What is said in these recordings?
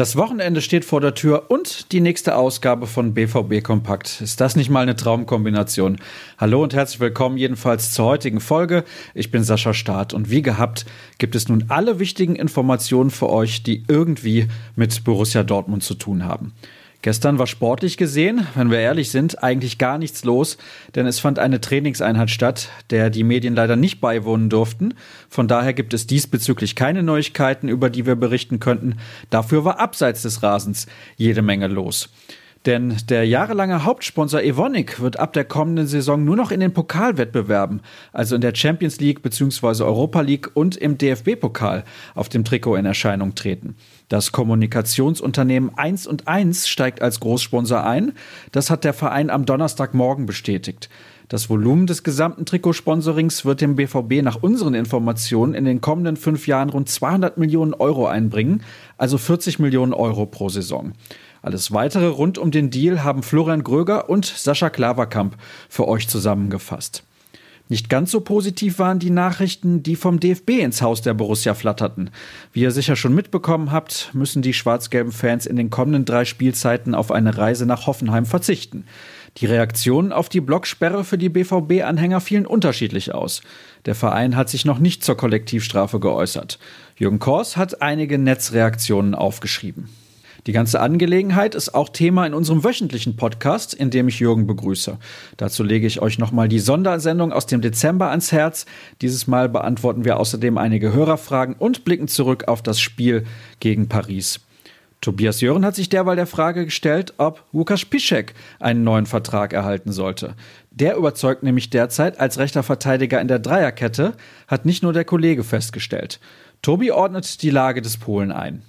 Das Wochenende steht vor der Tür und die nächste Ausgabe von BVB Kompakt. Ist das nicht mal eine Traumkombination? Hallo und herzlich willkommen jedenfalls zur heutigen Folge. Ich bin Sascha Staat und wie gehabt gibt es nun alle wichtigen Informationen für euch, die irgendwie mit Borussia Dortmund zu tun haben. Gestern war sportlich gesehen, wenn wir ehrlich sind, eigentlich gar nichts los, denn es fand eine Trainingseinheit statt, der die Medien leider nicht beiwohnen durften. Von daher gibt es diesbezüglich keine Neuigkeiten, über die wir berichten könnten. Dafür war abseits des Rasens jede Menge los. Denn der jahrelange Hauptsponsor Evonik wird ab der kommenden Saison nur noch in den Pokalwettbewerben, also in der Champions League bzw. Europa League und im DFB-Pokal, auf dem Trikot in Erscheinung treten. Das Kommunikationsunternehmen 1 und 1 steigt als Großsponsor ein. Das hat der Verein am Donnerstagmorgen bestätigt. Das Volumen des gesamten Trikotsponsorings wird dem BVB nach unseren Informationen in den kommenden fünf Jahren rund 200 Millionen Euro einbringen, also 40 Millionen Euro pro Saison. Alles weitere rund um den Deal haben Florian Gröger und Sascha Klaverkamp für euch zusammengefasst. Nicht ganz so positiv waren die Nachrichten, die vom DFB ins Haus der Borussia flatterten. Wie ihr sicher schon mitbekommen habt, müssen die schwarz-gelben Fans in den kommenden drei Spielzeiten auf eine Reise nach Hoffenheim verzichten. Die Reaktionen auf die Blocksperre für die BVB-Anhänger fielen unterschiedlich aus. Der Verein hat sich noch nicht zur Kollektivstrafe geäußert. Jürgen Kors hat einige Netzreaktionen aufgeschrieben. Die ganze Angelegenheit ist auch Thema in unserem wöchentlichen Podcast, in dem ich Jürgen begrüße. Dazu lege ich euch nochmal die Sondersendung aus dem Dezember ans Herz. Dieses Mal beantworten wir außerdem einige Hörerfragen und blicken zurück auf das Spiel gegen Paris. Tobias Jören hat sich derweil der Frage gestellt, ob Lukas Piszek einen neuen Vertrag erhalten sollte. Der überzeugt nämlich derzeit als rechter Verteidiger in der Dreierkette, hat nicht nur der Kollege festgestellt. Tobi ordnet die Lage des Polen ein.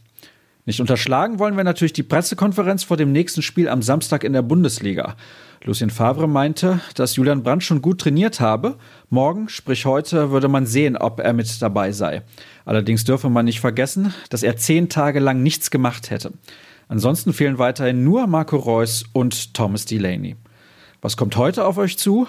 Nicht unterschlagen wollen wir natürlich die Pressekonferenz vor dem nächsten Spiel am Samstag in der Bundesliga. Lucien Favre meinte, dass Julian Brandt schon gut trainiert habe. Morgen, sprich heute, würde man sehen, ob er mit dabei sei. Allerdings dürfe man nicht vergessen, dass er zehn Tage lang nichts gemacht hätte. Ansonsten fehlen weiterhin nur Marco Reus und Thomas Delaney. Was kommt heute auf euch zu?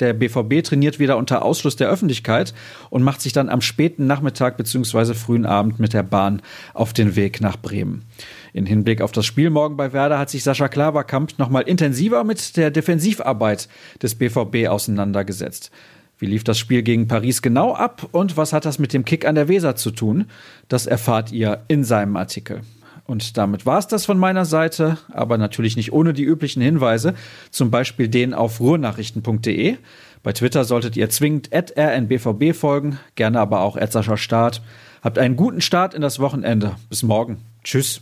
Der BVB trainiert wieder unter Ausschluss der Öffentlichkeit und macht sich dann am späten Nachmittag bzw. frühen Abend mit der Bahn auf den Weg nach Bremen. In Hinblick auf das Spiel morgen bei Werder hat sich Sascha Klaverkamp nochmal intensiver mit der Defensivarbeit des BVB auseinandergesetzt. Wie lief das Spiel gegen Paris genau ab und was hat das mit dem Kick an der Weser zu tun? Das erfahrt ihr in seinem Artikel. Und damit war es das von meiner Seite, aber natürlich nicht ohne die üblichen Hinweise, zum Beispiel den auf ruhrnachrichten.de. Bei Twitter solltet ihr zwingend rnbvb folgen, gerne aber auch Start. Habt einen guten Start in das Wochenende. Bis morgen. Tschüss.